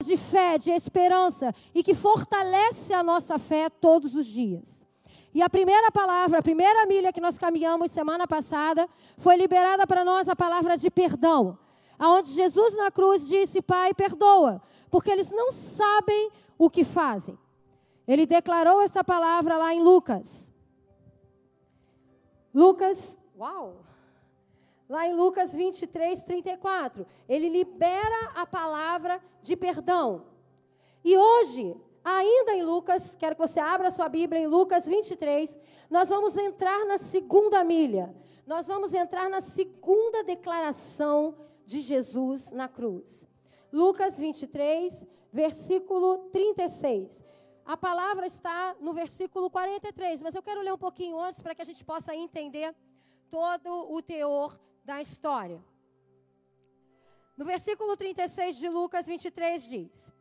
de fé, de esperança e que fortalece a nossa fé todos os dias. E a primeira palavra, a primeira milha que nós caminhamos semana passada, foi liberada para nós a palavra de perdão. Aonde Jesus na cruz disse: Pai, perdoa, porque eles não sabem o que fazem. Ele declarou essa palavra lá em Lucas. Lucas, uau! Lá em Lucas 23, 34, ele libera a palavra de perdão. E hoje, ainda em Lucas, quero que você abra sua Bíblia em Lucas 23, nós vamos entrar na segunda milha. Nós vamos entrar na segunda declaração de Jesus na cruz. Lucas 23, versículo 36. A palavra está no versículo 43, mas eu quero ler um pouquinho antes para que a gente possa entender todo o teor da história. No versículo 36 de Lucas 23 diz: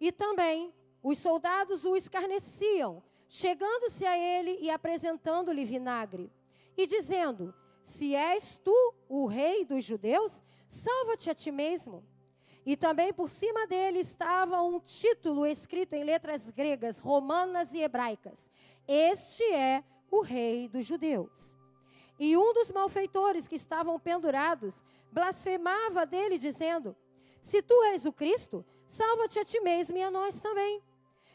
E também os soldados o escarneciam, chegando-se a ele e apresentando-lhe vinagre, e dizendo: Se és tu o rei dos judeus, salva-te a ti mesmo. E também por cima dele estava um título escrito em letras gregas, romanas e hebraicas: Este é o rei dos judeus. E um dos malfeitores que estavam pendurados blasfemava dele, dizendo: Se tu és o Cristo, salva-te a ti mesmo e a nós também.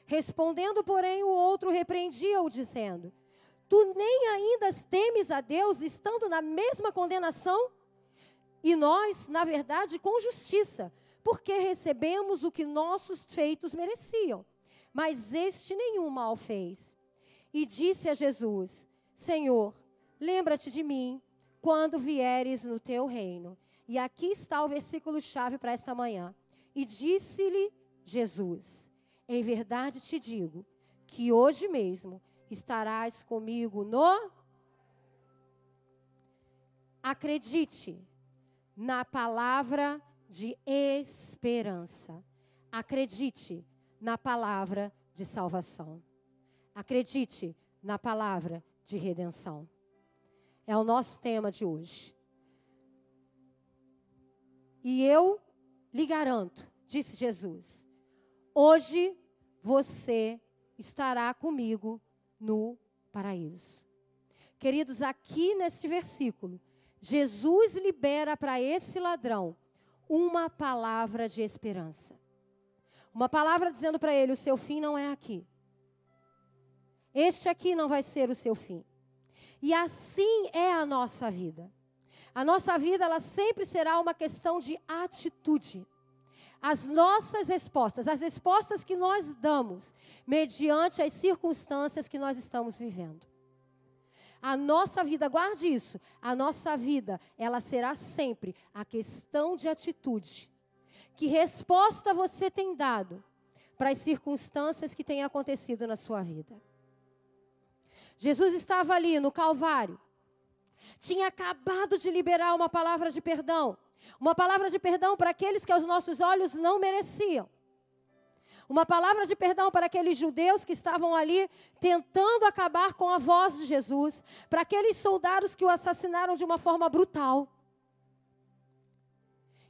Respondendo, porém, o outro repreendia-o, dizendo: Tu nem ainda temes a Deus, estando na mesma condenação? E nós, na verdade, com justiça, porque recebemos o que nossos feitos mereciam. Mas este nenhum mal fez. E disse a Jesus: Senhor, Lembra-te de mim quando vieres no teu reino. E aqui está o versículo chave para esta manhã. E disse-lhe Jesus: Em verdade te digo que hoje mesmo estarás comigo no. Acredite na palavra de esperança. Acredite na palavra de salvação. Acredite na palavra de redenção. É o nosso tema de hoje. E eu lhe garanto, disse Jesus, hoje você estará comigo no paraíso. Queridos, aqui neste versículo, Jesus libera para esse ladrão uma palavra de esperança. Uma palavra dizendo para ele: o seu fim não é aqui. Este aqui não vai ser o seu fim. E assim é a nossa vida. A nossa vida ela sempre será uma questão de atitude. As nossas respostas, as respostas que nós damos mediante as circunstâncias que nós estamos vivendo. A nossa vida, guarde isso, a nossa vida, ela será sempre a questão de atitude. Que resposta você tem dado para as circunstâncias que têm acontecido na sua vida? Jesus estava ali no Calvário. Tinha acabado de liberar uma palavra de perdão. Uma palavra de perdão para aqueles que aos nossos olhos não mereciam. Uma palavra de perdão para aqueles judeus que estavam ali tentando acabar com a voz de Jesus, para aqueles soldados que o assassinaram de uma forma brutal.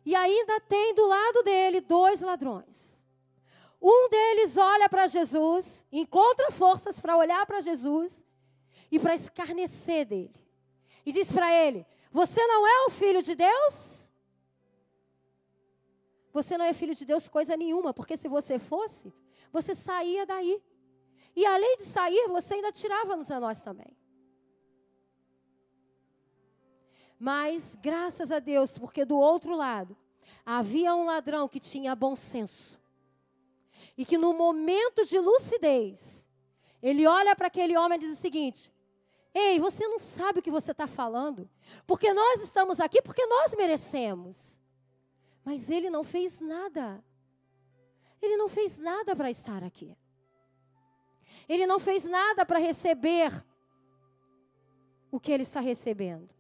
E ainda tem do lado dele dois ladrões. Um deles olha para Jesus, encontra forças para olhar para Jesus e para escarnecer dele. E diz para ele: Você não é o filho de Deus? Você não é filho de Deus coisa nenhuma, porque se você fosse, você saía daí. E além de sair, você ainda tirava-nos a nós também. Mas, graças a Deus, porque do outro lado havia um ladrão que tinha bom senso. E que no momento de lucidez, ele olha para aquele homem e diz o seguinte: Ei, você não sabe o que você está falando. Porque nós estamos aqui porque nós merecemos. Mas ele não fez nada. Ele não fez nada para estar aqui. Ele não fez nada para receber o que ele está recebendo.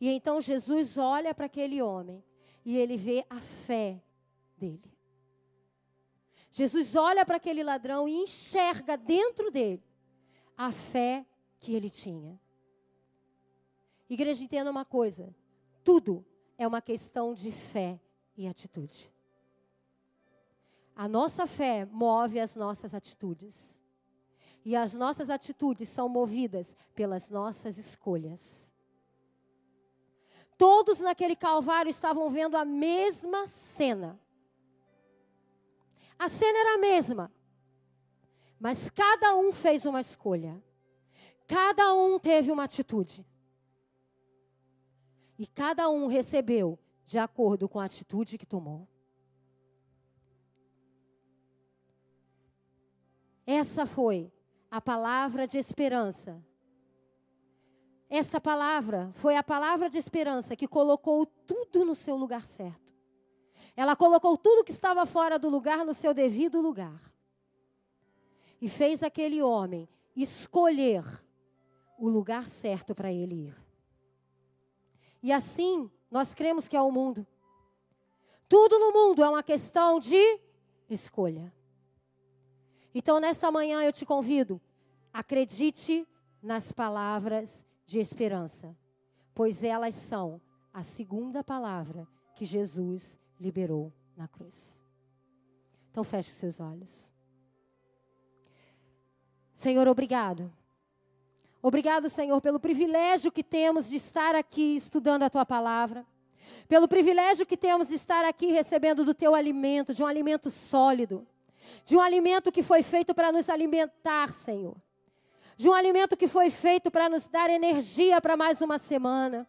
E então Jesus olha para aquele homem e ele vê a fé dele. Jesus olha para aquele ladrão e enxerga dentro dele a fé que ele tinha. Igreja, entenda uma coisa: tudo é uma questão de fé e atitude. A nossa fé move as nossas atitudes. E as nossas atitudes são movidas pelas nossas escolhas. Todos naquele calvário estavam vendo a mesma cena. A cena era a mesma. Mas cada um fez uma escolha. Cada um teve uma atitude. E cada um recebeu de acordo com a atitude que tomou. Essa foi a palavra de esperança. Esta palavra foi a palavra de esperança que colocou tudo no seu lugar certo. Ela colocou tudo que estava fora do lugar no seu devido lugar. E fez aquele homem escolher o lugar certo para ele ir. E assim, nós cremos que é o mundo. Tudo no mundo é uma questão de escolha. Então, nesta manhã, eu te convido, acredite nas palavras de esperança, pois elas são a segunda palavra que Jesus liberou na cruz. Então, feche os seus olhos. Senhor, obrigado. Obrigado, Senhor, pelo privilégio que temos de estar aqui estudando a tua palavra. Pelo privilégio que temos de estar aqui recebendo do teu alimento, de um alimento sólido de um alimento que foi feito para nos alimentar, Senhor. De um alimento que foi feito para nos dar energia para mais uma semana.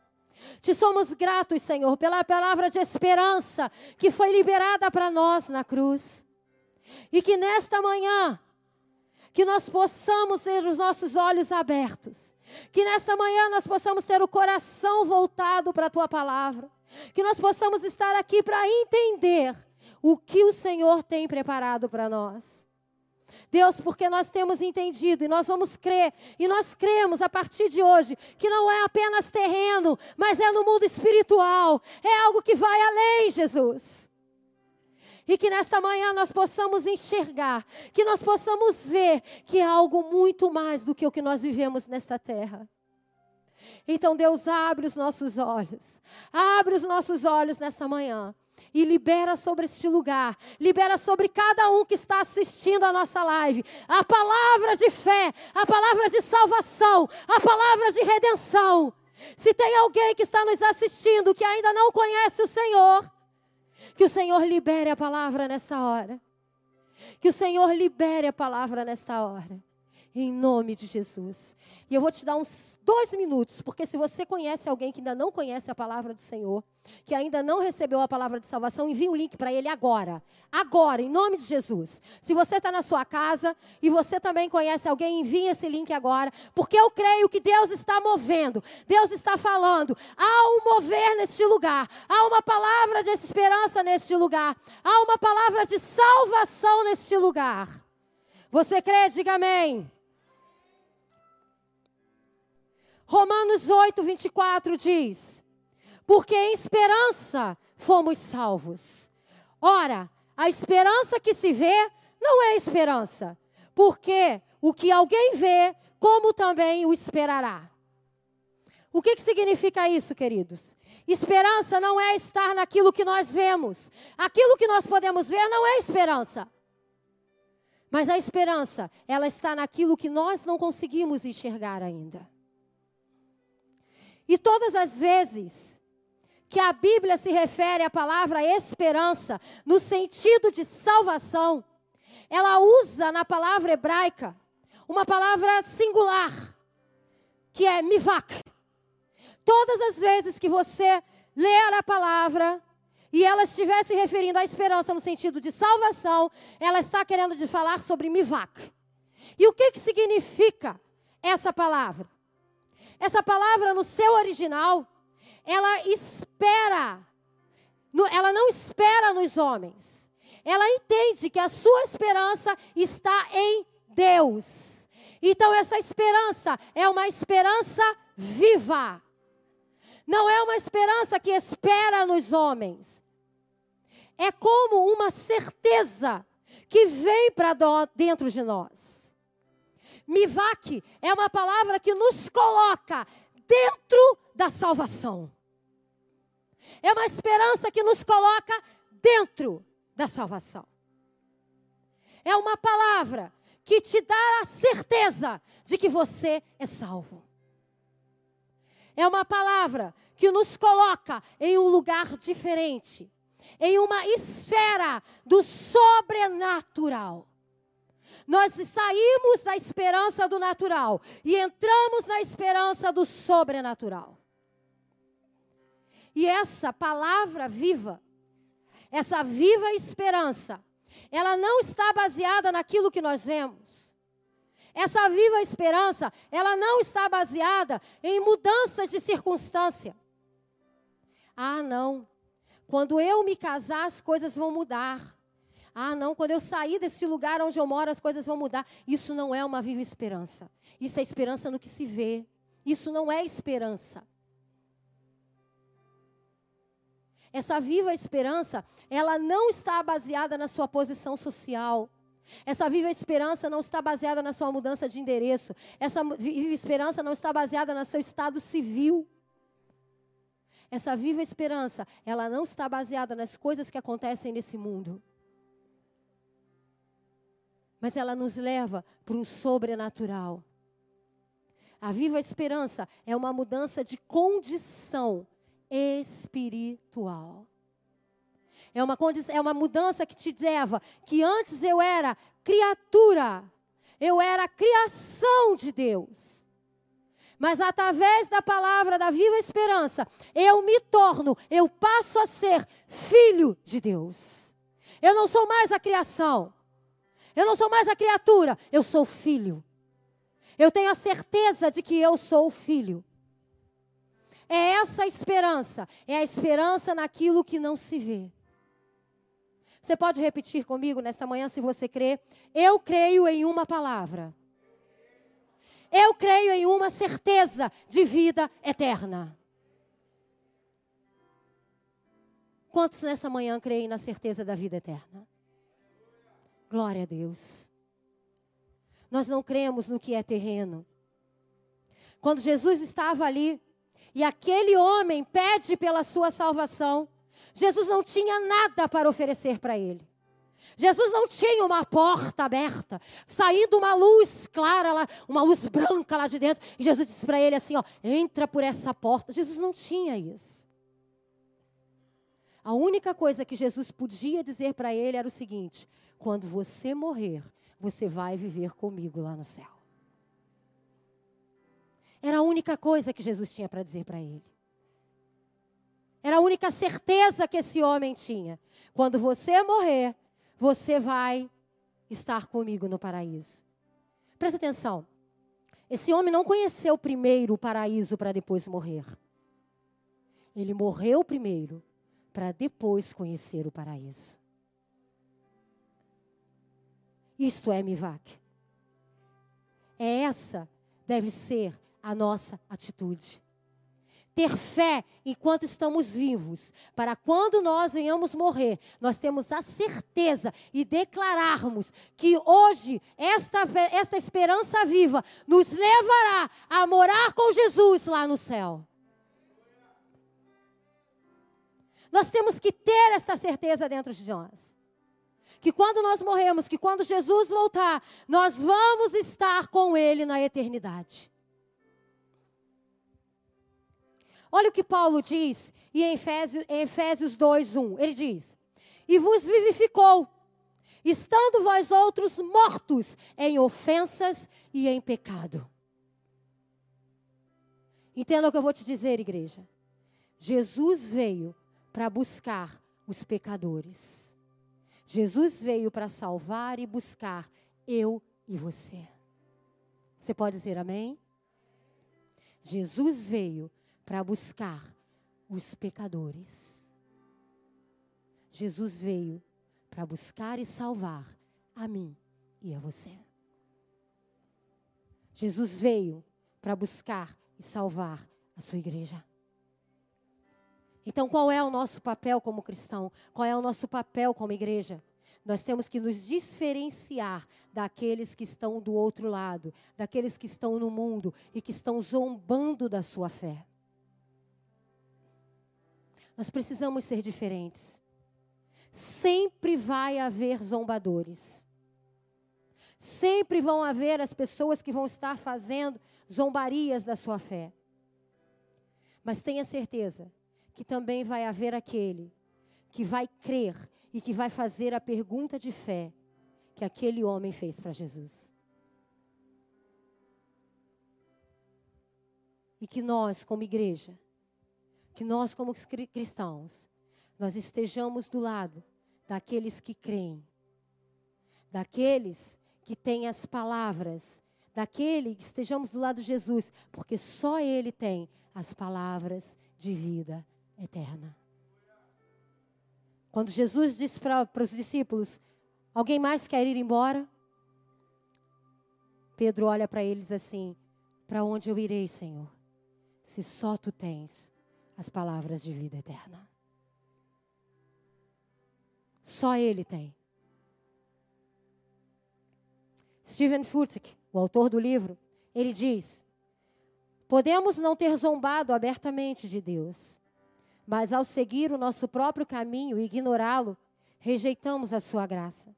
Te somos gratos, Senhor, pela palavra de esperança que foi liberada para nós na cruz. E que nesta manhã, que nós possamos ter os nossos olhos abertos. Que nesta manhã nós possamos ter o coração voltado para a tua palavra. Que nós possamos estar aqui para entender o que o Senhor tem preparado para nós. Deus, porque nós temos entendido e nós vamos crer, e nós cremos a partir de hoje que não é apenas terreno, mas é no mundo espiritual, é algo que vai além, Jesus. E que nesta manhã nós possamos enxergar, que nós possamos ver que é algo muito mais do que o que nós vivemos nesta terra. Então, Deus, abre os nossos olhos, abre os nossos olhos nessa manhã e libera sobre este lugar, libera sobre cada um que está assistindo a nossa live, a palavra de fé, a palavra de salvação, a palavra de redenção. Se tem alguém que está nos assistindo que ainda não conhece o Senhor, que o Senhor libere a palavra nesta hora. Que o Senhor libere a palavra nesta hora em nome de Jesus. E eu vou te dar uns dois minutos, porque se você conhece alguém que ainda não conhece a palavra do Senhor, que ainda não recebeu a palavra de salvação, envie um link para ele agora. Agora, em nome de Jesus. Se você está na sua casa e você também conhece alguém, envie esse link agora, porque eu creio que Deus está movendo, Deus está falando. Há um mover neste lugar, há uma palavra de esperança neste lugar, há uma palavra de salvação neste lugar. Você crê? Diga amém. Romanos 8, 24 diz: Porque em esperança fomos salvos. Ora, a esperança que se vê não é esperança, porque o que alguém vê, como também o esperará. O que, que significa isso, queridos? Esperança não é estar naquilo que nós vemos. Aquilo que nós podemos ver não é esperança. Mas a esperança, ela está naquilo que nós não conseguimos enxergar ainda. E todas as vezes que a Bíblia se refere à palavra esperança, no sentido de salvação, ela usa na palavra hebraica uma palavra singular, que é mivak. Todas as vezes que você ler a palavra e ela estiver se referindo à esperança no sentido de salvação, ela está querendo falar sobre mivak. E o que, que significa essa palavra? Essa palavra no seu original, ela espera, ela não espera nos homens. Ela entende que a sua esperança está em Deus. Então essa esperança é uma esperança viva. Não é uma esperança que espera nos homens. É como uma certeza que vem para dentro de nós. Mivak é uma palavra que nos coloca dentro da salvação. É uma esperança que nos coloca dentro da salvação. é uma palavra que te dá a certeza de que você é salvo. É uma palavra que nos coloca em um lugar diferente, em uma esfera do sobrenatural. Nós saímos da esperança do natural e entramos na esperança do sobrenatural. E essa palavra viva, essa viva esperança, ela não está baseada naquilo que nós vemos. Essa viva esperança, ela não está baseada em mudanças de circunstância. Ah, não. Quando eu me casar, as coisas vão mudar. Ah, não, quando eu sair desse lugar onde eu moro, as coisas vão mudar. Isso não é uma viva esperança. Isso é esperança no que se vê. Isso não é esperança. Essa viva esperança, ela não está baseada na sua posição social. Essa viva esperança não está baseada na sua mudança de endereço. Essa viva esperança não está baseada no seu estado civil. Essa viva esperança, ela não está baseada nas coisas que acontecem nesse mundo. Mas ela nos leva para um sobrenatural. A viva esperança é uma mudança de condição espiritual. É uma, condição, é uma mudança que te leva, que antes eu era criatura, eu era criação de Deus. Mas através da palavra da viva esperança, eu me torno, eu passo a ser filho de Deus. Eu não sou mais a criação. Eu não sou mais a criatura, eu sou filho. Eu tenho a certeza de que eu sou filho. É essa a esperança, é a esperança naquilo que não se vê. Você pode repetir comigo nesta manhã, se você crê? Eu creio em uma palavra. Eu creio em uma certeza de vida eterna. Quantos nesta manhã creem na certeza da vida eterna? Glória a Deus. Nós não cremos no que é terreno. Quando Jesus estava ali, e aquele homem pede pela sua salvação. Jesus não tinha nada para oferecer para ele. Jesus não tinha uma porta aberta, saindo uma luz clara lá, uma luz branca lá de dentro. E Jesus disse para ele assim: ó, entra por essa porta. Jesus não tinha isso. A única coisa que Jesus podia dizer para ele era o seguinte: quando você morrer, você vai viver comigo lá no céu. Era a única coisa que Jesus tinha para dizer para ele. Era a única certeza que esse homem tinha. Quando você morrer, você vai estar comigo no paraíso. Presta atenção. Esse homem não conheceu primeiro o paraíso para depois morrer. Ele morreu primeiro para depois conhecer o paraíso. Isto é Mivak. É essa deve ser a nossa atitude. Ter fé enquanto estamos vivos, para quando nós venhamos morrer, nós temos a certeza e declararmos que hoje esta, esta esperança viva nos levará a morar com Jesus lá no céu. Nós temos que ter esta certeza dentro de nós. Que quando nós morremos, que quando Jesus voltar, nós vamos estar com Ele na eternidade. Olha o que Paulo diz em Efésios, em Efésios 2, 1. Ele diz: E vos vivificou, estando vós outros mortos em ofensas e em pecado. Entenda o que eu vou te dizer, igreja. Jesus veio para buscar os pecadores. Jesus veio para salvar e buscar eu e você. Você pode dizer amém? Jesus veio para buscar os pecadores. Jesus veio para buscar e salvar a mim e a você. Jesus veio para buscar e salvar a sua igreja. Então, qual é o nosso papel como cristão? Qual é o nosso papel como igreja? Nós temos que nos diferenciar daqueles que estão do outro lado, daqueles que estão no mundo e que estão zombando da sua fé. Nós precisamos ser diferentes. Sempre vai haver zombadores. Sempre vão haver as pessoas que vão estar fazendo zombarias da sua fé. Mas tenha certeza que também vai haver aquele que vai crer e que vai fazer a pergunta de fé que aquele homem fez para Jesus. E que nós, como igreja, que nós, como cristãos, nós estejamos do lado daqueles que creem, daqueles que têm as palavras, daquele que estejamos do lado de Jesus, porque só Ele tem as palavras de vida eterna. Quando Jesus disse para os discípulos: Alguém mais quer ir embora? Pedro olha para eles assim: Para onde eu irei, Senhor? Se só tu tens as palavras de vida eterna. Só Ele tem. Stephen Furtick, o autor do livro, ele diz: Podemos não ter zombado abertamente de Deus, mas ao seguir o nosso próprio caminho e ignorá-lo, rejeitamos a sua graça.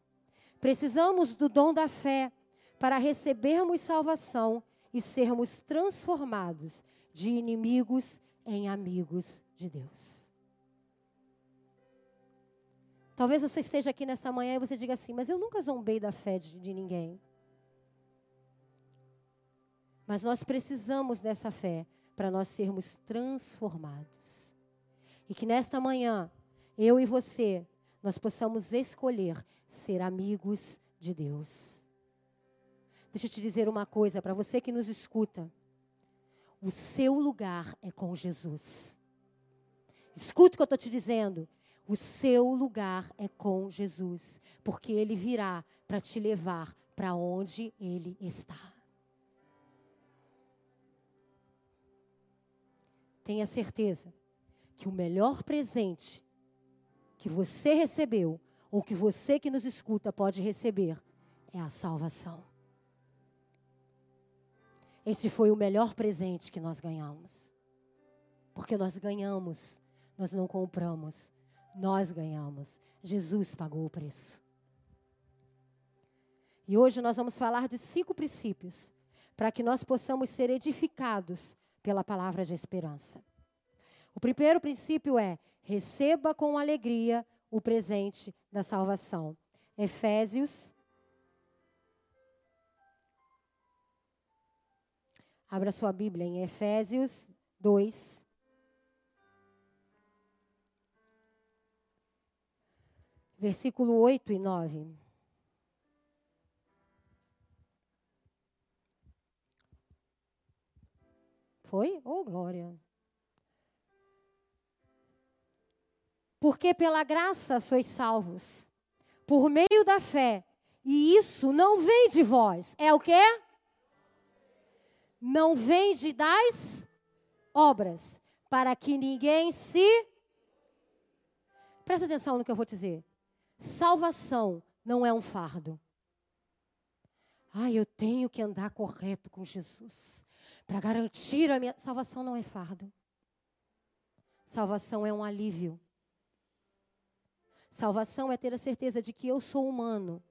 Precisamos do dom da fé para recebermos salvação e sermos transformados de inimigos em amigos de Deus. Talvez você esteja aqui nessa manhã e você diga assim: Mas eu nunca zombei da fé de, de ninguém. Mas nós precisamos dessa fé para nós sermos transformados. E que nesta manhã, eu e você, nós possamos escolher ser amigos de Deus. Deixa eu te dizer uma coisa para você que nos escuta. O seu lugar é com Jesus. Escuta o que eu estou te dizendo. O seu lugar é com Jesus, porque Ele virá para te levar para onde Ele está. Tenha certeza que o melhor presente que você recebeu, ou que você que nos escuta pode receber, é a salvação. Esse foi o melhor presente que nós ganhamos. Porque nós ganhamos, nós não compramos, nós ganhamos. Jesus pagou o preço. E hoje nós vamos falar de cinco princípios para que nós possamos ser edificados pela palavra de esperança. O primeiro princípio é: receba com alegria o presente da salvação. Efésios. Abra sua Bíblia em Efésios 2. Versículo 8 e 9. Foi? Oh, glória. Porque pela graça sois salvos, por meio da fé. E isso não vem de vós. É o quê? Não vem de das obras, para que ninguém se. Presta atenção no que eu vou dizer. Salvação não é um fardo. Ah, eu tenho que andar correto com Jesus para garantir a minha salvação não é fardo. Salvação é um alívio. Salvação é ter a certeza de que eu sou humano,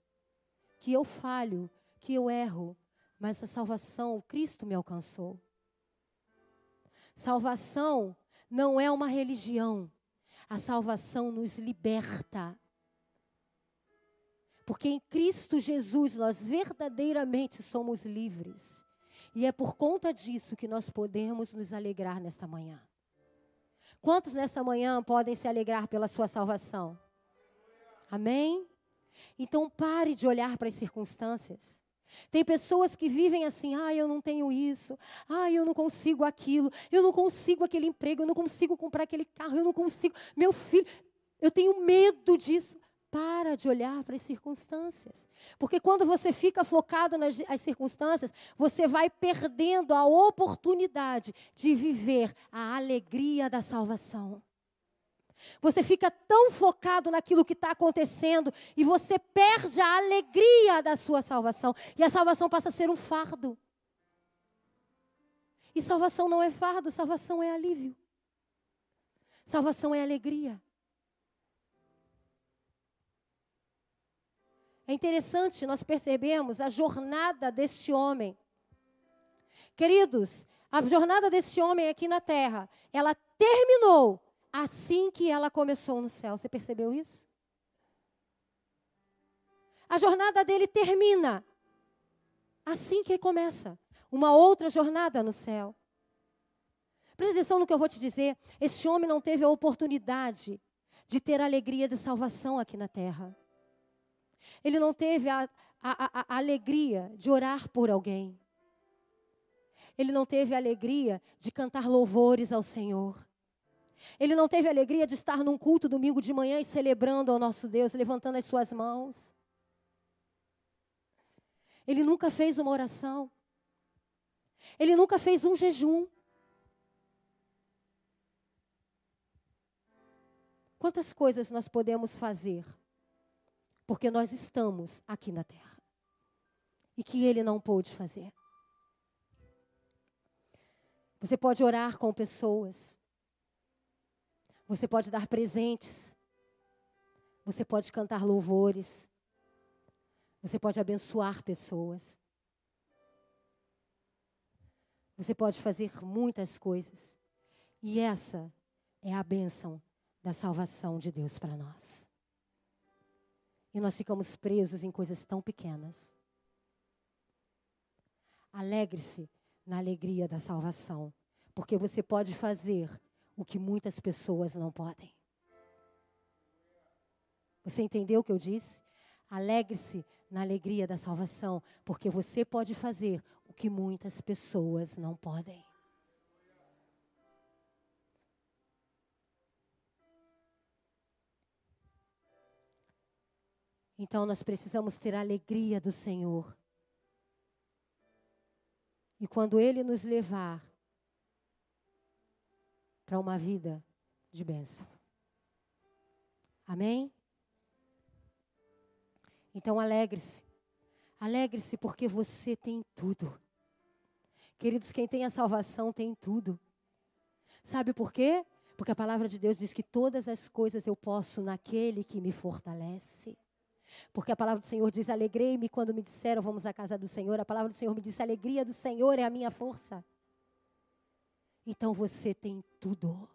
que eu falho, que eu erro, mas a salvação, Cristo me alcançou. Salvação não é uma religião. A salvação nos liberta. Porque em Cristo Jesus nós verdadeiramente somos livres. E é por conta disso que nós podemos nos alegrar nesta manhã. Quantos nesta manhã podem se alegrar pela sua salvação? Amém? Então pare de olhar para as circunstâncias. Tem pessoas que vivem assim, ah, eu não tenho isso, ah, eu não consigo aquilo, eu não consigo aquele emprego, eu não consigo comprar aquele carro, eu não consigo, meu filho, eu tenho medo disso. Para de olhar para as circunstâncias. Porque quando você fica focado nas circunstâncias, você vai perdendo a oportunidade de viver a alegria da salvação. Você fica tão focado naquilo que está acontecendo e você perde a alegria da sua salvação. E a salvação passa a ser um fardo. E salvação não é fardo, salvação é alívio. Salvação é alegria. É interessante nós percebemos a jornada deste homem. Queridos, a jornada desse homem aqui na terra, ela terminou assim que ela começou no céu. Você percebeu isso? A jornada dele termina assim que começa. Uma outra jornada no céu. Presta atenção no que eu vou te dizer. Esse homem não teve a oportunidade de ter a alegria de salvação aqui na terra. Ele não teve a, a, a, a alegria de orar por alguém. Ele não teve a alegria de cantar louvores ao Senhor. Ele não teve alegria de estar num culto domingo de manhã e celebrando ao nosso Deus, levantando as suas mãos. Ele nunca fez uma oração. Ele nunca fez um jejum. Quantas coisas nós podemos fazer porque nós estamos aqui na terra e que ele não pôde fazer? Você pode orar com pessoas. Você pode dar presentes. Você pode cantar louvores. Você pode abençoar pessoas. Você pode fazer muitas coisas. E essa é a bênção da salvação de Deus para nós. E nós ficamos presos em coisas tão pequenas. Alegre-se na alegria da salvação, porque você pode fazer o que muitas pessoas não podem. Você entendeu o que eu disse? Alegre-se na alegria da salvação, porque você pode fazer o que muitas pessoas não podem. Então nós precisamos ter a alegria do Senhor. E quando Ele nos levar para uma vida de bênção. Amém? Então alegre-se. Alegre-se porque você tem tudo. Queridos, quem tem a salvação tem tudo. Sabe por quê? Porque a palavra de Deus diz que todas as coisas eu posso naquele que me fortalece. Porque a palavra do Senhor diz: Alegrei-me quando me disseram, vamos à casa do Senhor. A palavra do Senhor me A alegria do Senhor é a minha força. Então você tem tudo.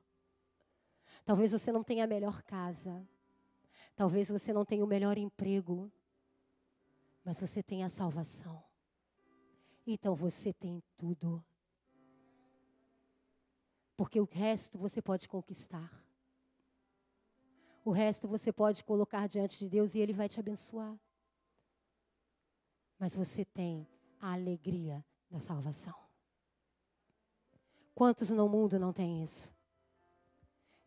Talvez você não tenha a melhor casa. Talvez você não tenha o melhor emprego. Mas você tem a salvação. Então você tem tudo. Porque o resto você pode conquistar. O resto você pode colocar diante de Deus e Ele vai te abençoar. Mas você tem a alegria da salvação. Quantos no mundo não têm isso?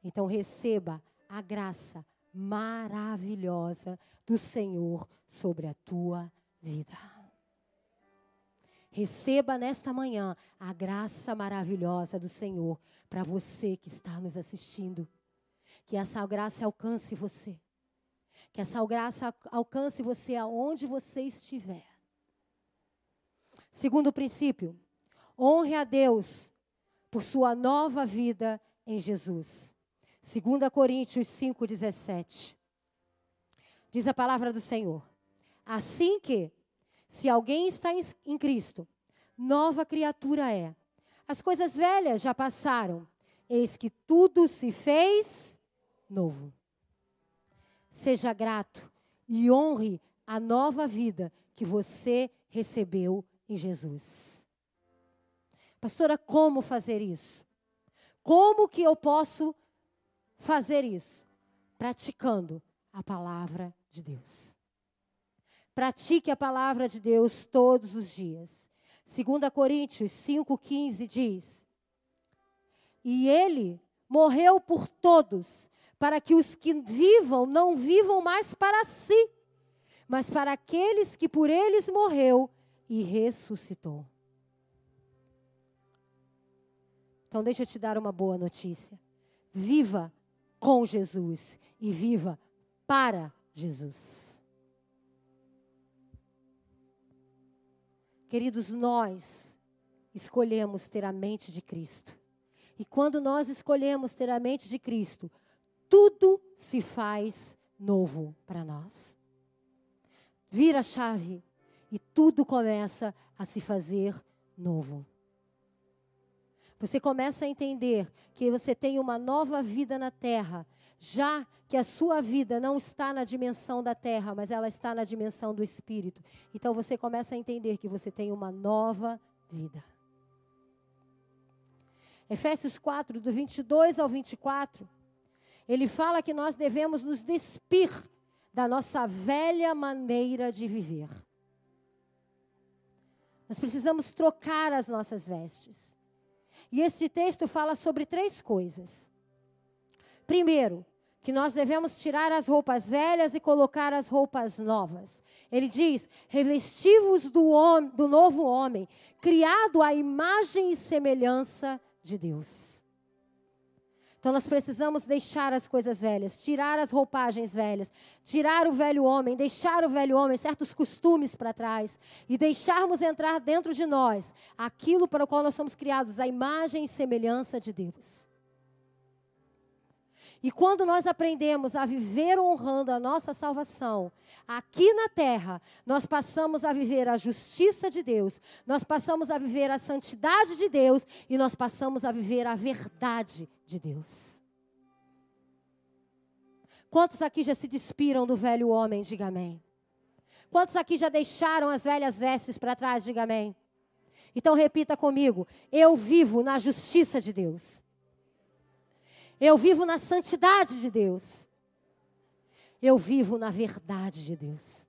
Então receba a graça maravilhosa do Senhor sobre a tua vida. Receba nesta manhã a graça maravilhosa do Senhor para você que está nos assistindo. Que essa graça alcance você. Que essa graça alcance você aonde você estiver. Segundo princípio, honre a Deus por sua nova vida em Jesus. 2 Coríntios 5,17. Diz a palavra do Senhor. Assim que, se alguém está em Cristo, nova criatura é. As coisas velhas já passaram, eis que tudo se fez novo. Seja grato e honre a nova vida que você recebeu em Jesus. Pastora, como fazer isso? Como que eu posso fazer isso? Praticando a palavra de Deus. Pratique a palavra de Deus todos os dias. 2 Coríntios 5,15 diz: E ele morreu por todos, para que os que vivam não vivam mais para si, mas para aqueles que por eles morreu e ressuscitou. Então, deixa eu te dar uma boa notícia. Viva com Jesus e viva para Jesus. Queridos, nós escolhemos ter a mente de Cristo. E quando nós escolhemos ter a mente de Cristo, tudo se faz novo para nós. vira a chave e tudo começa a se fazer novo. Você começa a entender que você tem uma nova vida na terra, já que a sua vida não está na dimensão da terra, mas ela está na dimensão do espírito. Então você começa a entender que você tem uma nova vida. Efésios 4, do 22 ao 24, ele fala que nós devemos nos despir da nossa velha maneira de viver. Nós precisamos trocar as nossas vestes. E este texto fala sobre três coisas. Primeiro, que nós devemos tirar as roupas velhas e colocar as roupas novas. Ele diz: revestivos do, do novo homem, criado à imagem e semelhança de Deus. Então nós precisamos deixar as coisas velhas, tirar as roupagens velhas, tirar o velho homem, deixar o velho homem, certos costumes para trás e deixarmos entrar dentro de nós aquilo para o qual nós somos criados, a imagem e semelhança de Deus. E quando nós aprendemos a viver honrando a nossa salvação, aqui na terra, nós passamos a viver a justiça de Deus, nós passamos a viver a santidade de Deus e nós passamos a viver a verdade de Deus. Quantos aqui já se despiram do velho homem? Diga amém. Quantos aqui já deixaram as velhas vestes para trás? Diga amém. Então repita comigo: eu vivo na justiça de Deus. Eu vivo na santidade de Deus. Eu vivo na verdade de Deus.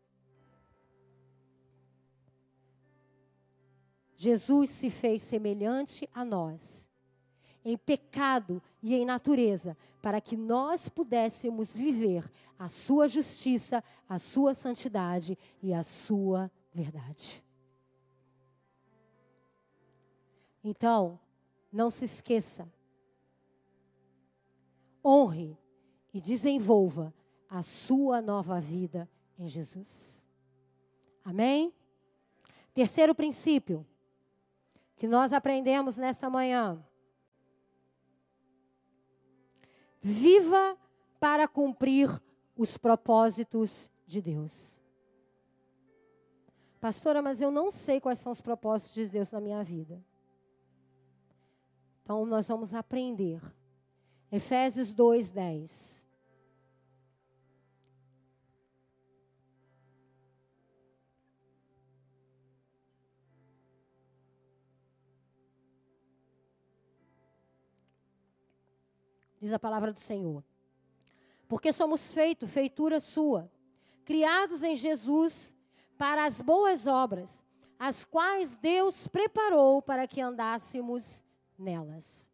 Jesus se fez semelhante a nós, em pecado e em natureza, para que nós pudéssemos viver a sua justiça, a sua santidade e a sua verdade. Então, não se esqueça honre e desenvolva a sua nova vida em Jesus. Amém? Terceiro princípio que nós aprendemos nesta manhã. Viva para cumprir os propósitos de Deus. Pastora, mas eu não sei quais são os propósitos de Deus na minha vida. Então nós vamos aprender Efésios 2, 10. Diz a palavra do Senhor. Porque somos feito, feitura sua, criados em Jesus para as boas obras, as quais Deus preparou para que andássemos nelas.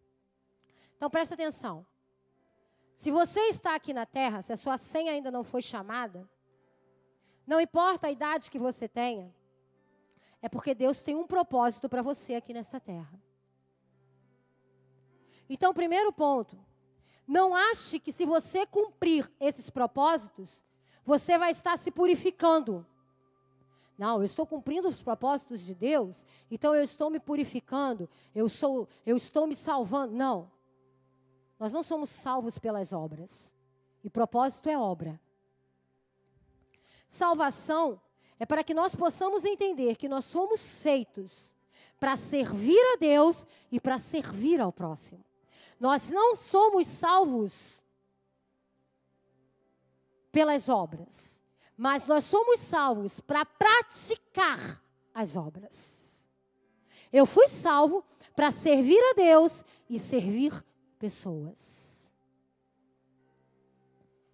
Então presta atenção. Se você está aqui na terra, se a sua senha ainda não foi chamada, não importa a idade que você tenha, é porque Deus tem um propósito para você aqui nesta terra. Então, primeiro ponto, não ache que se você cumprir esses propósitos, você vai estar se purificando. Não, eu estou cumprindo os propósitos de Deus, então eu estou me purificando, eu sou, eu estou me salvando. Não. Nós não somos salvos pelas obras. E propósito é obra. Salvação é para que nós possamos entender que nós somos feitos para servir a Deus e para servir ao próximo. Nós não somos salvos pelas obras, mas nós somos salvos para praticar as obras. Eu fui salvo para servir a Deus e servir pessoas.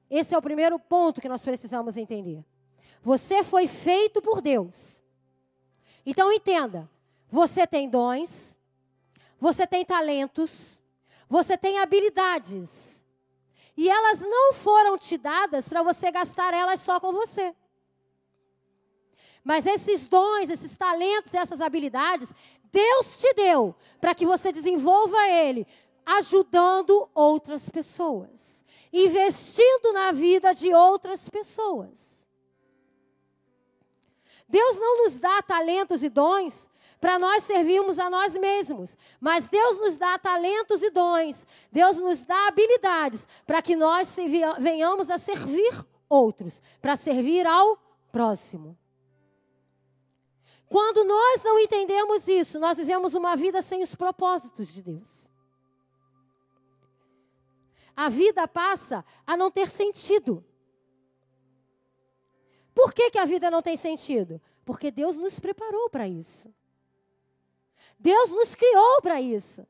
Esse é o primeiro ponto que nós precisamos entender. Você foi feito por Deus. Então entenda: você tem dons, você tem talentos, você tem habilidades. E elas não foram te dadas para você gastar elas só com você. Mas esses dons, esses talentos, essas habilidades, Deus te deu para que você desenvolva ele ajudando outras pessoas, investindo na vida de outras pessoas. Deus não nos dá talentos e dons para nós servirmos a nós mesmos, mas Deus nos dá talentos e dons, Deus nos dá habilidades para que nós venhamos a servir outros, para servir ao próximo. Quando nós não entendemos isso, nós vivemos uma vida sem os propósitos de Deus. A vida passa a não ter sentido. Por que, que a vida não tem sentido? Porque Deus nos preparou para isso. Deus nos criou para isso.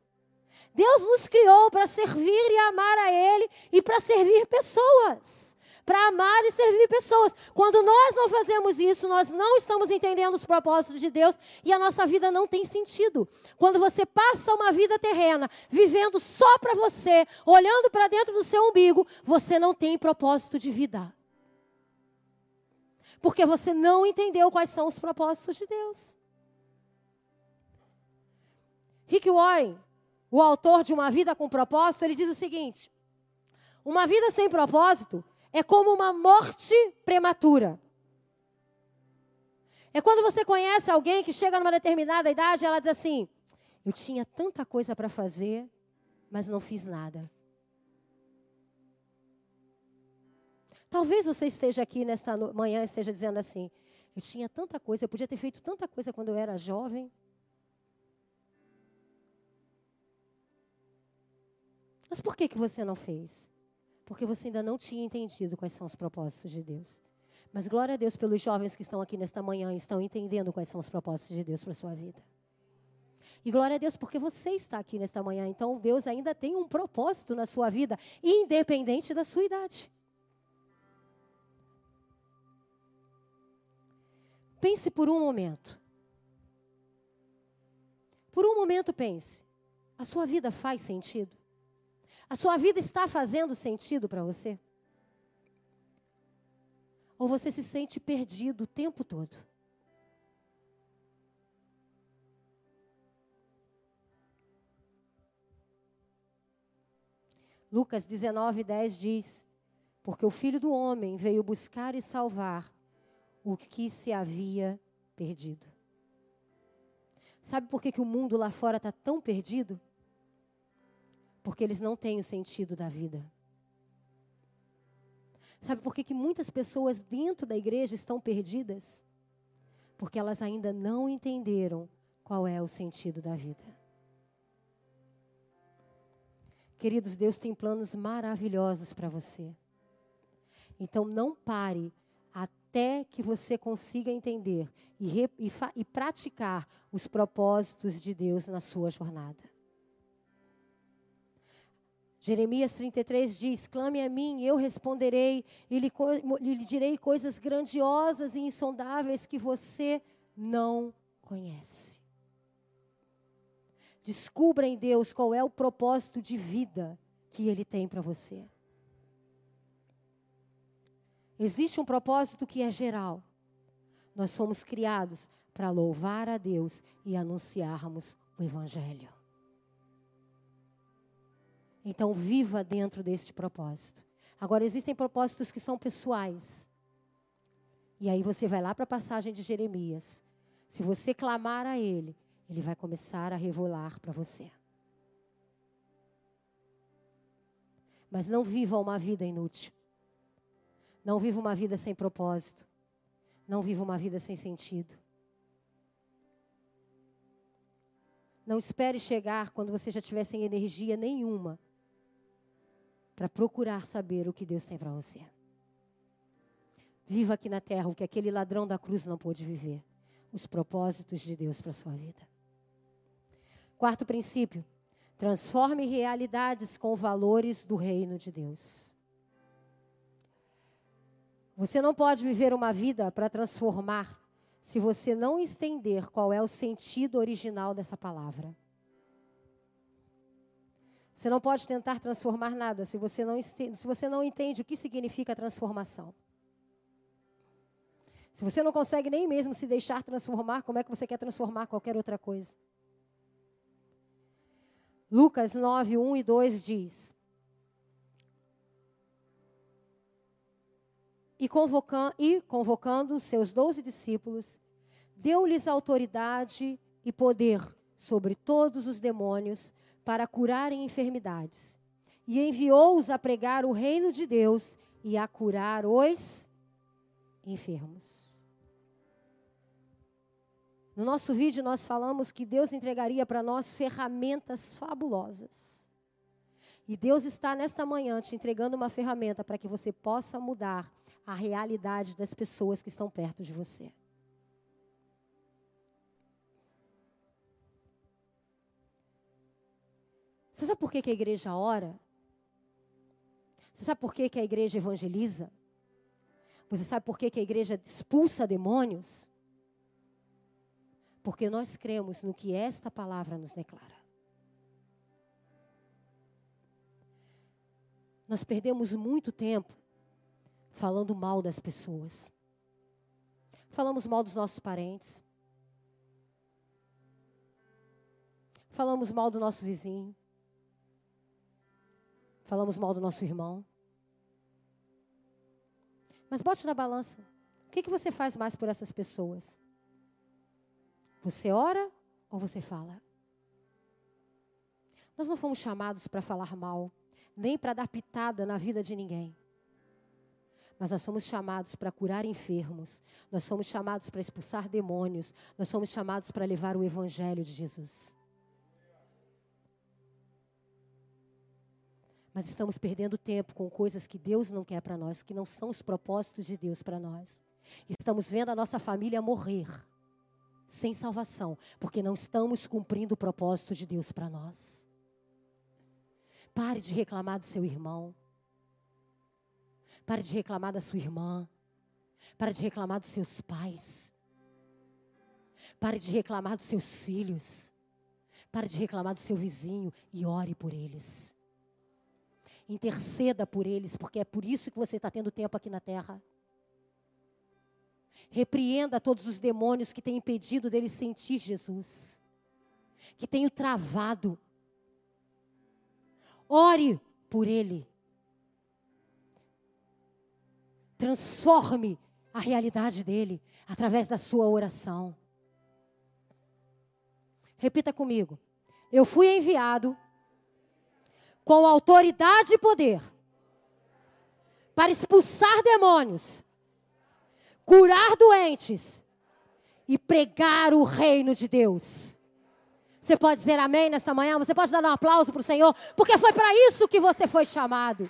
Deus nos criou para servir e amar a Ele e para servir pessoas para amar e servir pessoas. Quando nós não fazemos isso, nós não estamos entendendo os propósitos de Deus e a nossa vida não tem sentido. Quando você passa uma vida terrena, vivendo só para você, olhando para dentro do seu umbigo, você não tem propósito de vida. Porque você não entendeu quais são os propósitos de Deus. Rick Warren, o autor de Uma Vida com Propósito, ele diz o seguinte: Uma vida sem propósito é como uma morte prematura. É quando você conhece alguém que chega numa determinada idade e ela diz assim: Eu tinha tanta coisa para fazer, mas não fiz nada. Talvez você esteja aqui nesta manhã e esteja dizendo assim: Eu tinha tanta coisa, eu podia ter feito tanta coisa quando eu era jovem. Mas por que, que você não fez? Porque você ainda não tinha entendido quais são os propósitos de Deus. Mas glória a Deus pelos jovens que estão aqui nesta manhã e estão entendendo quais são os propósitos de Deus para a sua vida. E glória a Deus porque você está aqui nesta manhã. Então Deus ainda tem um propósito na sua vida, independente da sua idade. Pense por um momento. Por um momento pense. A sua vida faz sentido? A sua vida está fazendo sentido para você? Ou você se sente perdido o tempo todo? Lucas 19, 10 diz: Porque o filho do homem veio buscar e salvar o que se havia perdido. Sabe por que, que o mundo lá fora está tão perdido? Porque eles não têm o sentido da vida. Sabe por que, que muitas pessoas dentro da igreja estão perdidas? Porque elas ainda não entenderam qual é o sentido da vida. Queridos, Deus tem planos maravilhosos para você. Então não pare até que você consiga entender e, e, e praticar os propósitos de Deus na sua jornada. Jeremias 33 diz: Clame a mim, eu responderei, e lhe, lhe direi coisas grandiosas e insondáveis que você não conhece. Descubra em Deus qual é o propósito de vida que Ele tem para você. Existe um propósito que é geral. Nós fomos criados para louvar a Deus e anunciarmos o Evangelho. Então, viva dentro deste propósito. Agora, existem propósitos que são pessoais. E aí você vai lá para a passagem de Jeremias. Se você clamar a Ele, Ele vai começar a revelar para você. Mas não viva uma vida inútil. Não viva uma vida sem propósito. Não viva uma vida sem sentido. Não espere chegar quando você já tiver sem energia nenhuma para procurar saber o que Deus tem para você. Viva aqui na terra o que aquele ladrão da cruz não pôde viver. Os propósitos de Deus para sua vida. Quarto princípio: transforme realidades com valores do reino de Deus. Você não pode viver uma vida para transformar se você não entender qual é o sentido original dessa palavra. Você não pode tentar transformar nada se você não, se você não entende o que significa transformação. Se você não consegue nem mesmo se deixar transformar, como é que você quer transformar qualquer outra coisa? Lucas 9, 1 e 2 diz: E convocando, e convocando seus doze discípulos, deu-lhes autoridade e poder sobre todos os demônios para curarem enfermidades. E enviou-os a pregar o reino de Deus e a curar os enfermos. No nosso vídeo, nós falamos que Deus entregaria para nós ferramentas fabulosas. E Deus está nesta manhã te entregando uma ferramenta para que você possa mudar a realidade das pessoas que estão perto de você. Você sabe por que, que a igreja ora? Você sabe por que, que a igreja evangeliza? Você sabe por que, que a igreja expulsa demônios? Porque nós cremos no que esta palavra nos declara. Nós perdemos muito tempo falando mal das pessoas. Falamos mal dos nossos parentes. Falamos mal do nosso vizinho. Falamos mal do nosso irmão. Mas bote na balança. O que, que você faz mais por essas pessoas? Você ora ou você fala? Nós não fomos chamados para falar mal, nem para dar pitada na vida de ninguém. Mas nós somos chamados para curar enfermos, nós somos chamados para expulsar demônios, nós somos chamados para levar o evangelho de Jesus. Mas estamos perdendo tempo com coisas que Deus não quer para nós, que não são os propósitos de Deus para nós. Estamos vendo a nossa família morrer sem salvação, porque não estamos cumprindo o propósito de Deus para nós. Pare de reclamar do seu irmão. Pare de reclamar da sua irmã. Pare de reclamar dos seus pais. Pare de reclamar dos seus filhos. Pare de reclamar do seu vizinho e ore por eles. Interceda por eles, porque é por isso que você está tendo tempo aqui na terra. Repreenda todos os demônios que têm impedido dele sentir Jesus, que tenham travado. Ore por ele. Transforme a realidade dele através da sua oração. Repita comigo. Eu fui enviado com autoridade e poder para expulsar demônios, curar doentes e pregar o reino de Deus. Você pode dizer amém nesta manhã? Você pode dar um aplauso para o Senhor? Porque foi para isso que você foi chamado.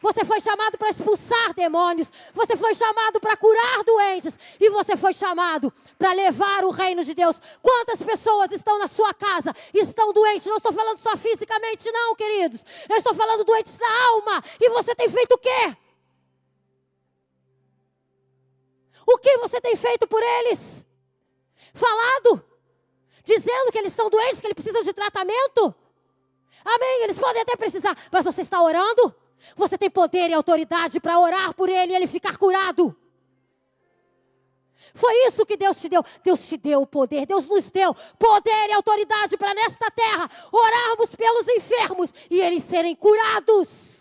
Você foi chamado para expulsar demônios. Você foi chamado para curar doentes. E você foi chamado para levar o reino de Deus. Quantas pessoas estão na sua casa estão doentes? Não estou falando só fisicamente, não, queridos. Eu estou falando doentes da alma. E você tem feito o quê? O que você tem feito por eles? Falado? Dizendo que eles estão doentes, que eles precisam de tratamento? Amém? Eles podem até precisar, mas você está orando? Você tem poder e autoridade para orar por ele e ele ficar curado. Foi isso que Deus te deu. Deus te deu o poder, Deus nos deu poder e autoridade para nesta terra orarmos pelos enfermos e eles serem curados.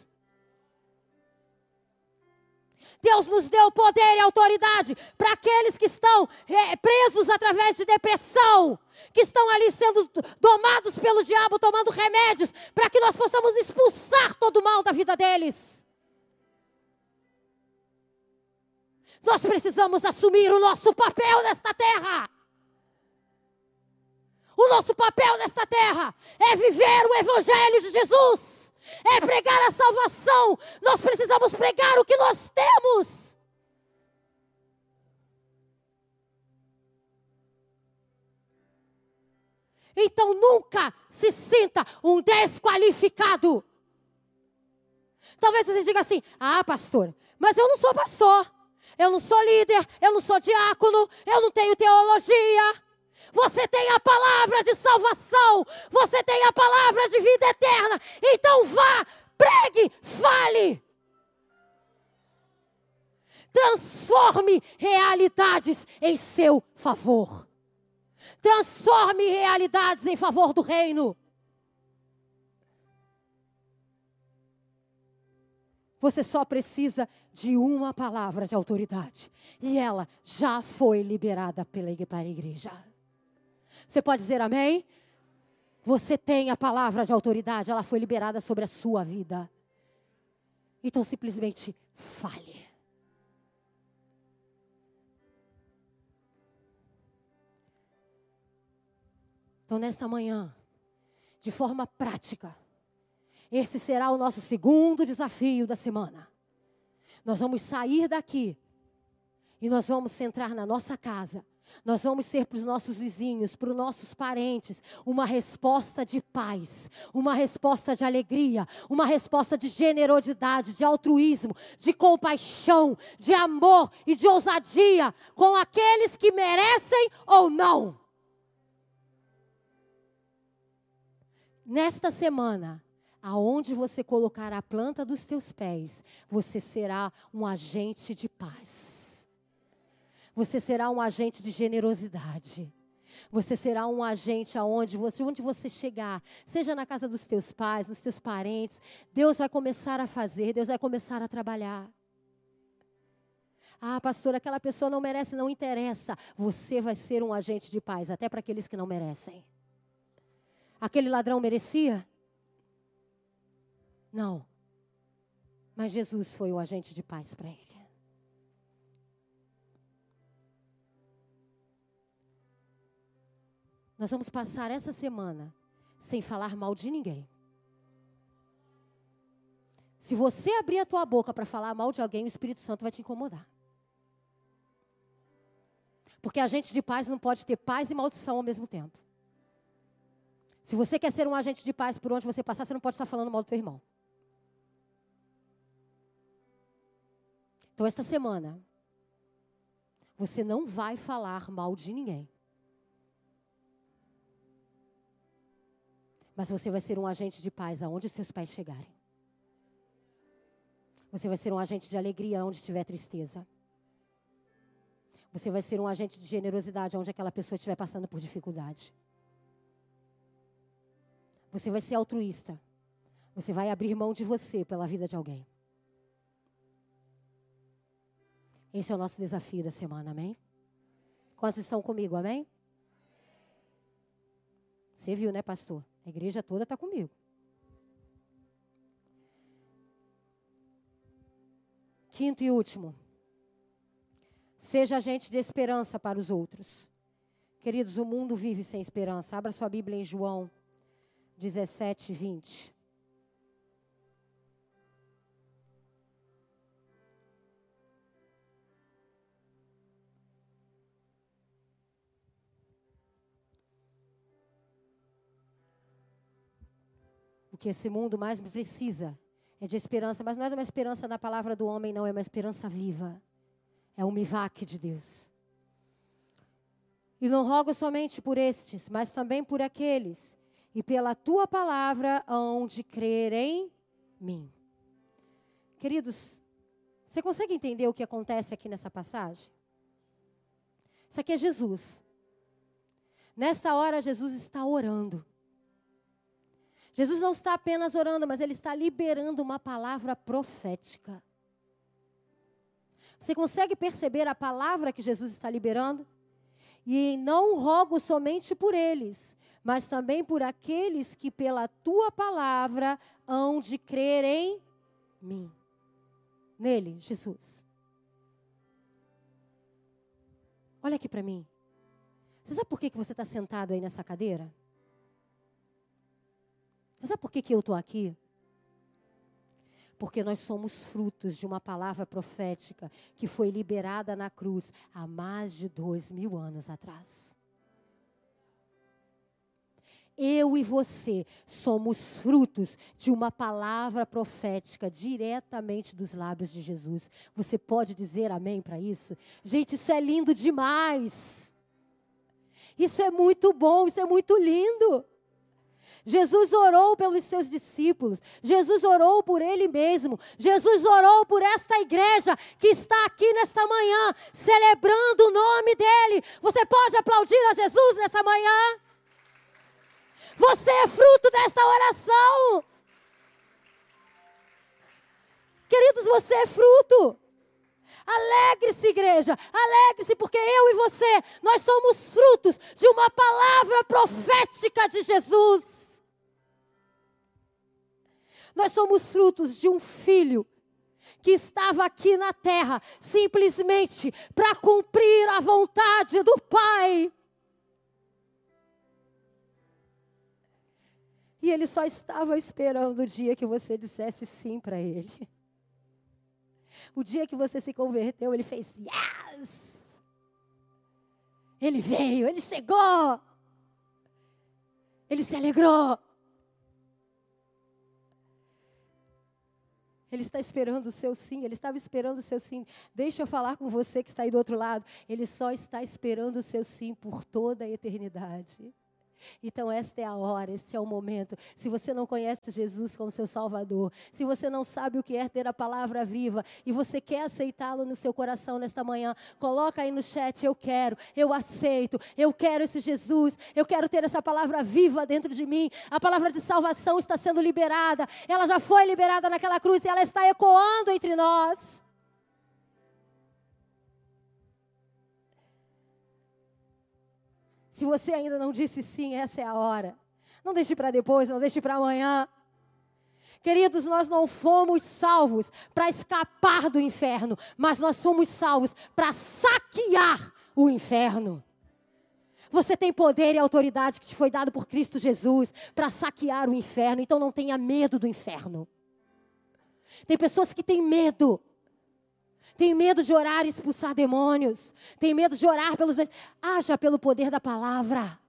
Deus nos deu poder e autoridade para aqueles que estão é, presos através de depressão, que estão ali sendo domados pelo diabo, tomando remédios, para que nós possamos expulsar todo o mal da vida deles. Nós precisamos assumir o nosso papel nesta terra. O nosso papel nesta terra é viver o Evangelho de Jesus é pregar a salvação. Nós precisamos pregar o que nós temos. Então nunca se sinta um desqualificado. Talvez você diga assim: ah, pastor, mas eu não sou pastor, eu não sou líder, eu não sou diácono, eu não tenho teologia. Você tem a palavra de salvação. Você tem a palavra de vida eterna. Então vá, pregue, fale. Transforme realidades em seu favor. Transforme realidades em favor do reino. Você só precisa de uma palavra de autoridade. E ela já foi liberada pela igreja. Você pode dizer amém? Você tem a palavra de autoridade, ela foi liberada sobre a sua vida. Então simplesmente fale. Então, nesta manhã, de forma prática, esse será o nosso segundo desafio da semana. Nós vamos sair daqui e nós vamos centrar na nossa casa nós vamos ser para os nossos vizinhos, para os nossos parentes, uma resposta de paz, uma resposta de alegria, uma resposta de generosidade, de altruísmo, de compaixão, de amor e de ousadia com aqueles que merecem ou não. Nesta semana, aonde você colocar a planta dos teus pés, você será um agente de paz. Você será um agente de generosidade. Você será um agente aonde você, onde você chegar, seja na casa dos teus pais, dos teus parentes, Deus vai começar a fazer, Deus vai começar a trabalhar. Ah, pastor, aquela pessoa não merece, não interessa. Você vai ser um agente de paz, até para aqueles que não merecem. Aquele ladrão merecia? Não. Mas Jesus foi o agente de paz para ele. Nós vamos passar essa semana sem falar mal de ninguém. Se você abrir a tua boca para falar mal de alguém, o Espírito Santo vai te incomodar. Porque agente de paz não pode ter paz e maldição ao mesmo tempo. Se você quer ser um agente de paz por onde você passar, você não pode estar falando mal do teu irmão. Então, esta semana, você não vai falar mal de ninguém. Mas você vai ser um agente de paz aonde os seus pais chegarem. Você vai ser um agente de alegria onde estiver tristeza. Você vai ser um agente de generosidade onde aquela pessoa estiver passando por dificuldade. Você vai ser altruísta. Você vai abrir mão de você pela vida de alguém. Esse é o nosso desafio da semana, amém? Quantos estão comigo, amém? Você viu, né, pastor? A igreja toda está comigo. Quinto e último. Seja agente de esperança para os outros. Queridos, o mundo vive sem esperança. Abra sua Bíblia em João 17, 20. Que esse mundo mais precisa é de esperança, mas não é uma esperança na palavra do homem, não, é uma esperança viva. É o mivaque de Deus. E não rogo somente por estes, mas também por aqueles, e pela tua palavra hão de crer em mim. Queridos, você consegue entender o que acontece aqui nessa passagem? Isso aqui é Jesus. Nesta hora, Jesus está orando. Jesus não está apenas orando, mas ele está liberando uma palavra profética. Você consegue perceber a palavra que Jesus está liberando? E não rogo somente por eles, mas também por aqueles que pela tua palavra hão de crer em mim. Nele, Jesus. Olha aqui para mim. Você sabe por que, você está sentado aí nessa cadeira? Mas sabe por que, que eu estou aqui? Porque nós somos frutos de uma palavra profética que foi liberada na cruz há mais de dois mil anos atrás. Eu e você somos frutos de uma palavra profética diretamente dos lábios de Jesus. Você pode dizer amém para isso? Gente, isso é lindo demais. Isso é muito bom, isso é muito lindo. Jesus orou pelos seus discípulos. Jesus orou por ele mesmo. Jesus orou por esta igreja que está aqui nesta manhã, celebrando o nome dele. Você pode aplaudir a Jesus nesta manhã? Você é fruto desta oração. Queridos, você é fruto. Alegre-se, igreja, alegre-se, porque eu e você, nós somos frutos de uma palavra profética de Jesus. Nós somos frutos de um filho que estava aqui na terra simplesmente para cumprir a vontade do Pai. E ele só estava esperando o dia que você dissesse sim para ele. O dia que você se converteu, ele fez yes! Ele veio, ele chegou. Ele se alegrou. Ele está esperando o seu sim, ele estava esperando o seu sim. Deixa eu falar com você que está aí do outro lado. Ele só está esperando o seu sim por toda a eternidade. Então, esta é a hora, este é o momento. Se você não conhece Jesus como seu Salvador, se você não sabe o que é ter a palavra viva e você quer aceitá-lo no seu coração nesta manhã, coloca aí no chat: Eu quero, eu aceito, eu quero esse Jesus, eu quero ter essa palavra viva dentro de mim. A palavra de salvação está sendo liberada, ela já foi liberada naquela cruz e ela está ecoando entre nós. Se você ainda não disse sim, essa é a hora. Não deixe para depois, não deixe para amanhã. Queridos, nós não fomos salvos para escapar do inferno, mas nós fomos salvos para saquear o inferno. Você tem poder e autoridade que te foi dado por Cristo Jesus para saquear o inferno, então não tenha medo do inferno. Tem pessoas que têm medo tem medo de orar e expulsar demônios. Tem medo de orar pelos. Haja pelo poder da palavra.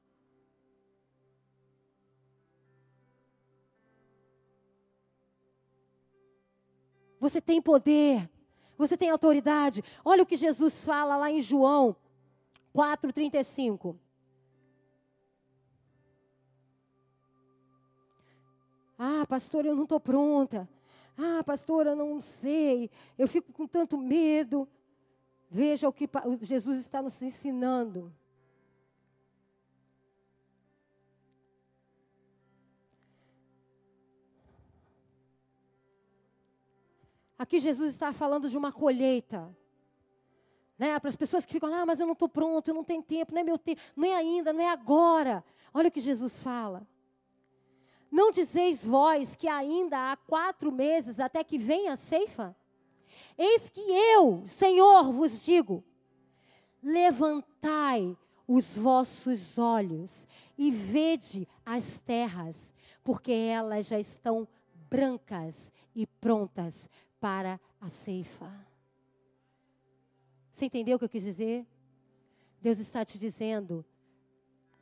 Você tem poder. Você tem autoridade. Olha o que Jesus fala lá em João 4,35. Ah, pastor, eu não estou pronta. Ah, pastora, não sei, eu fico com tanto medo. Veja o que Jesus está nos ensinando. Aqui Jesus está falando de uma colheita. Né? Para as pessoas que ficam lá, ah, mas eu não estou pronto, eu não tenho tempo, não é meu tempo, não é ainda, não é agora. Olha o que Jesus fala. Não dizeis vós que ainda há quatro meses até que venha a ceifa? Eis que eu, Senhor, vos digo: levantai os vossos olhos e vede as terras, porque elas já estão brancas e prontas para a ceifa. Você entendeu o que eu quis dizer? Deus está te dizendo: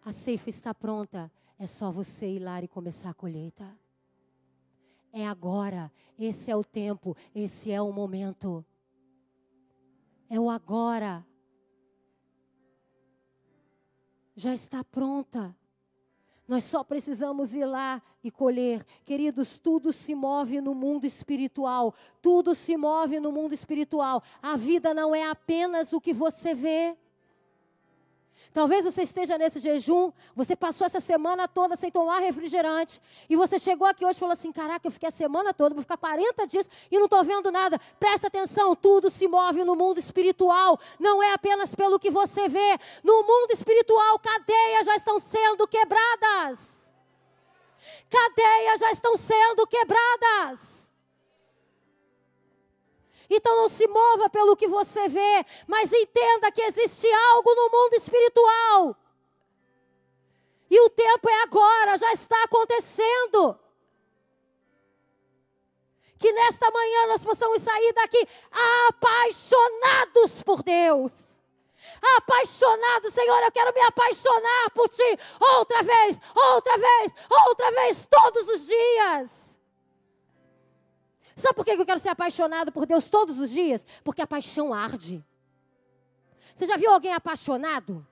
a ceifa está pronta, é só você ir lá e começar a colheita. É agora. Esse é o tempo. Esse é o momento. É o agora. Já está pronta. Nós só precisamos ir lá e colher. Queridos, tudo se move no mundo espiritual. Tudo se move no mundo espiritual. A vida não é apenas o que você vê. Talvez você esteja nesse jejum, você passou essa semana toda sem tomar refrigerante, e você chegou aqui hoje e falou assim: Caraca, eu fiquei a semana toda, vou ficar 40 dias e não estou vendo nada. Presta atenção, tudo se move no mundo espiritual, não é apenas pelo que você vê. No mundo espiritual, cadeias já estão sendo quebradas. Cadeias já estão sendo quebradas. Então não se mova pelo que você vê, mas entenda que existe algo no mundo espiritual. E o tempo é agora, já está acontecendo. Que nesta manhã nós possamos sair daqui apaixonados por Deus. Apaixonados, Senhor, eu quero me apaixonar por Ti outra vez, outra vez, outra vez, todos os dias. Sabe por que eu quero ser apaixonado por Deus todos os dias? Porque a paixão arde. Você já viu alguém apaixonado?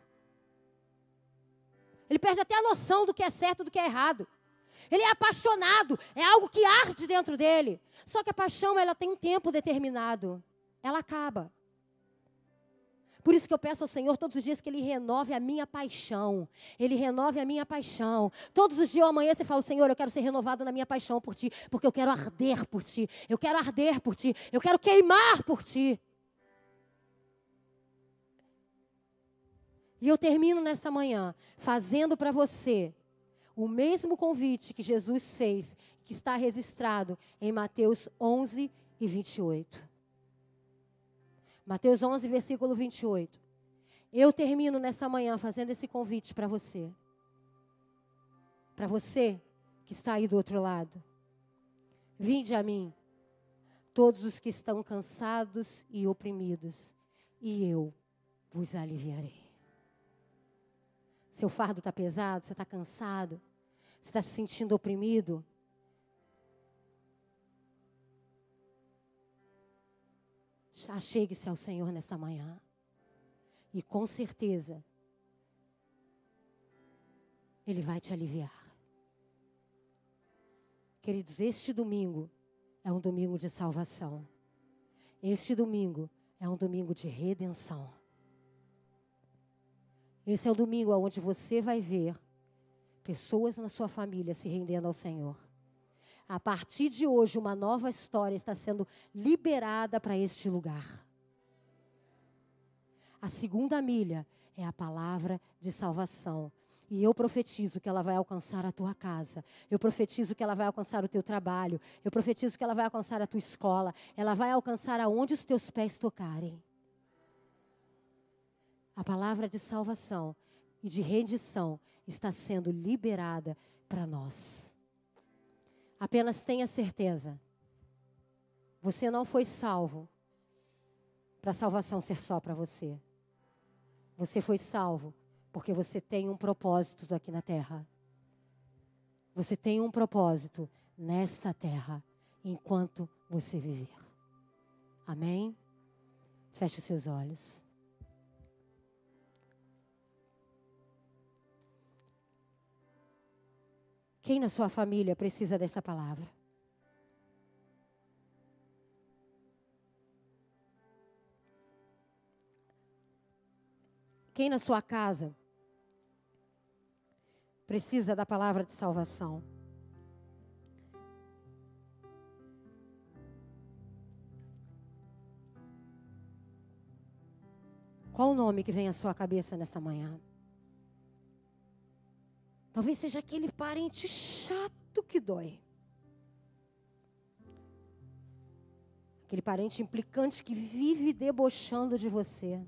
Ele perde até a noção do que é certo e do que é errado. Ele é apaixonado, é algo que arde dentro dele. Só que a paixão, ela tem um tempo determinado. Ela acaba. Por isso que eu peço ao Senhor todos os dias que Ele renove a minha paixão. Ele renove a minha paixão. Todos os dias amanhã você fala, Senhor, eu quero ser renovado na minha paixão por Ti, porque eu quero arder por Ti. Eu quero arder por Ti. Eu quero queimar por Ti. E eu termino nesta manhã fazendo para você o mesmo convite que Jesus fez, que está registrado em Mateus 11 e 28. Mateus 11, versículo 28. Eu termino nesta manhã fazendo esse convite para você. Para você que está aí do outro lado. Vinde a mim, todos os que estão cansados e oprimidos, e eu vos aliviarei. Seu fardo está pesado, você está cansado, você está se sentindo oprimido. Achegue-se ao Senhor nesta manhã. E com certeza, Ele vai te aliviar. Queridos, este domingo é um domingo de salvação. Este domingo é um domingo de redenção. Esse é o domingo onde você vai ver pessoas na sua família se rendendo ao Senhor. A partir de hoje, uma nova história está sendo liberada para este lugar. A segunda milha é a palavra de salvação. E eu profetizo que ela vai alcançar a tua casa. Eu profetizo que ela vai alcançar o teu trabalho. Eu profetizo que ela vai alcançar a tua escola. Ela vai alcançar aonde os teus pés tocarem. A palavra de salvação e de rendição está sendo liberada para nós. Apenas tenha certeza. Você não foi salvo para a salvação ser só para você. Você foi salvo porque você tem um propósito aqui na terra. Você tem um propósito nesta terra enquanto você viver. Amém? Feche os seus olhos. Quem na sua família precisa dessa palavra? Quem na sua casa precisa da palavra de salvação? Qual o nome que vem à sua cabeça nesta manhã? Talvez seja aquele parente chato que dói. Aquele parente implicante que vive debochando de você.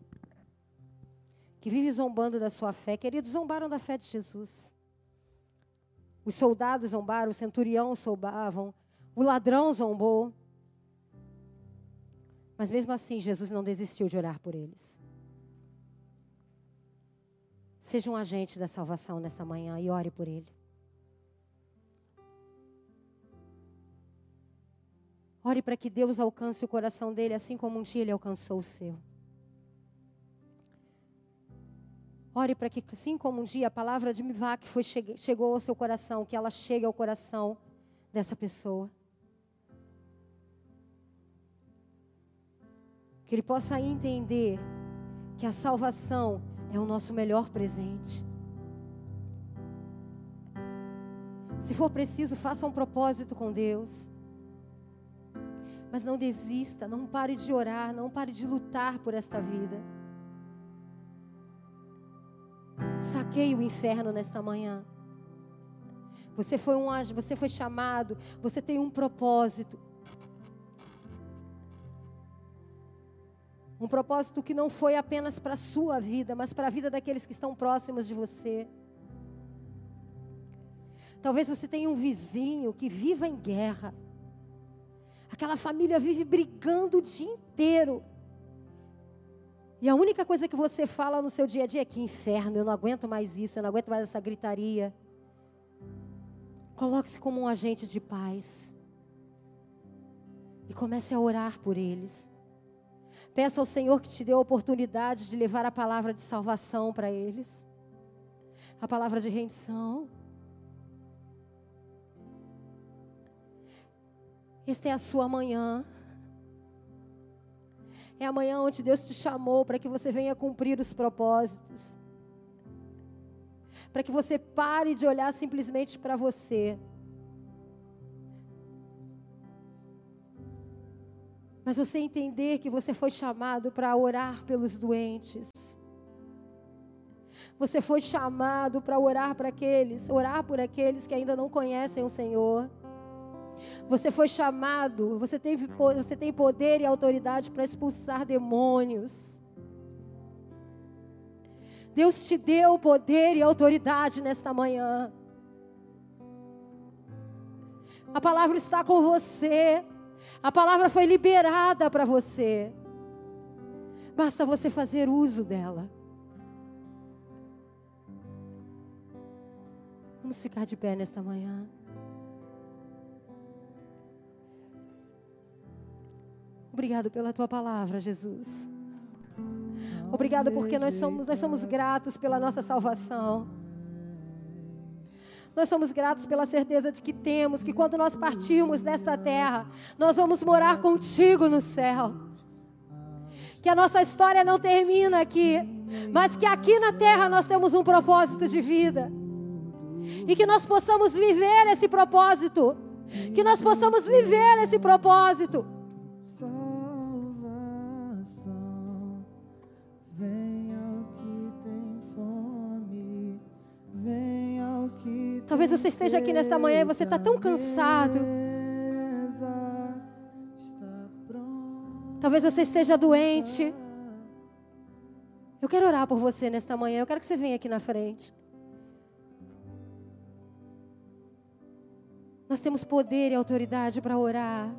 Que vive zombando da sua fé. Queridos, zombaram da fé de Jesus. Os soldados zombaram, o centurião zombavam, o ladrão zombou. Mas mesmo assim, Jesus não desistiu de orar por eles. Seja um agente da salvação nesta manhã e ore por ele. Ore para que Deus alcance o coração dele, assim como um dia ele alcançou o seu. Ore para que, assim como um dia a palavra de Mivac foi, chegou ao seu coração, que ela chegue ao coração dessa pessoa. Que ele possa entender que a salvação é o nosso melhor presente. Se for preciso, faça um propósito com Deus. Mas não desista, não pare de orar, não pare de lutar por esta vida. Saqueie o inferno nesta manhã. Você foi um você foi chamado, você tem um propósito. Um propósito que não foi apenas para a sua vida, mas para a vida daqueles que estão próximos de você. Talvez você tenha um vizinho que viva em guerra. Aquela família vive brigando o dia inteiro. E a única coisa que você fala no seu dia a dia é que inferno, eu não aguento mais isso, eu não aguento mais essa gritaria. Coloque-se como um agente de paz. E comece a orar por eles. Peça ao Senhor que te dê a oportunidade de levar a palavra de salvação para eles. A palavra de rendição. Esta é a sua manhã. É a manhã onde Deus te chamou para que você venha cumprir os propósitos. Para que você pare de olhar simplesmente para você Mas você entender que você foi chamado para orar pelos doentes. Você foi chamado para orar para aqueles, orar por aqueles que ainda não conhecem o Senhor. Você foi chamado, você tem, você tem poder e autoridade para expulsar demônios. Deus te deu poder e autoridade nesta manhã. A palavra está com você. A palavra foi liberada para você. Basta você fazer uso dela. Vamos ficar de pé nesta manhã. Obrigado pela tua palavra, Jesus. Obrigado porque nós somos, nós somos gratos pela nossa salvação. Nós somos gratos pela certeza de que temos que quando nós partirmos desta terra, nós vamos morar contigo no céu. Que a nossa história não termina aqui, mas que aqui na terra nós temos um propósito de vida. E que nós possamos viver esse propósito. Que nós possamos viver esse propósito. Talvez você esteja aqui nesta manhã e você está tão cansado. Talvez você esteja doente. Eu quero orar por você nesta manhã. Eu quero que você venha aqui na frente. Nós temos poder e autoridade para orar.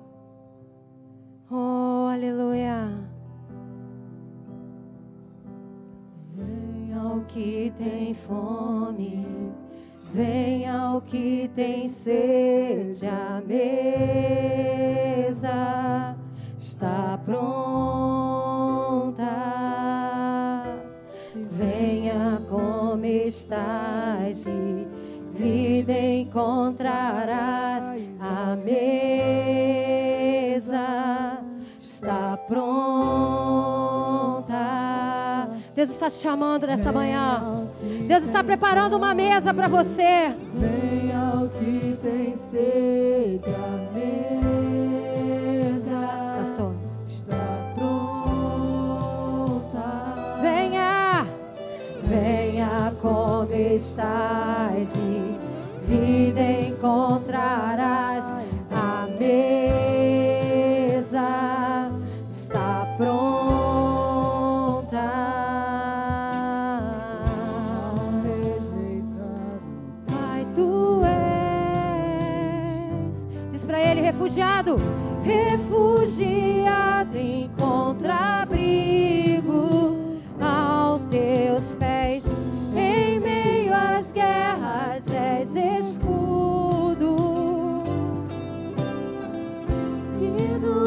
Oh, aleluia. Venha ao que tem fome, venha ao que tem sede, a mesa está pronta. Venha como estás e vida encontrarás. A mesa está pronta. Deus está te chamando nesta manhã. Deus está preparando uma mesa para você. Venha ao que tem sede, a mesa Pastor. está pronta. Venha, venha como estás e vida encontrarás. Refugiado. Refugiado encontra abrigo aos teus pés. Em meio às guerras és escudo. E no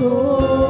alcançou.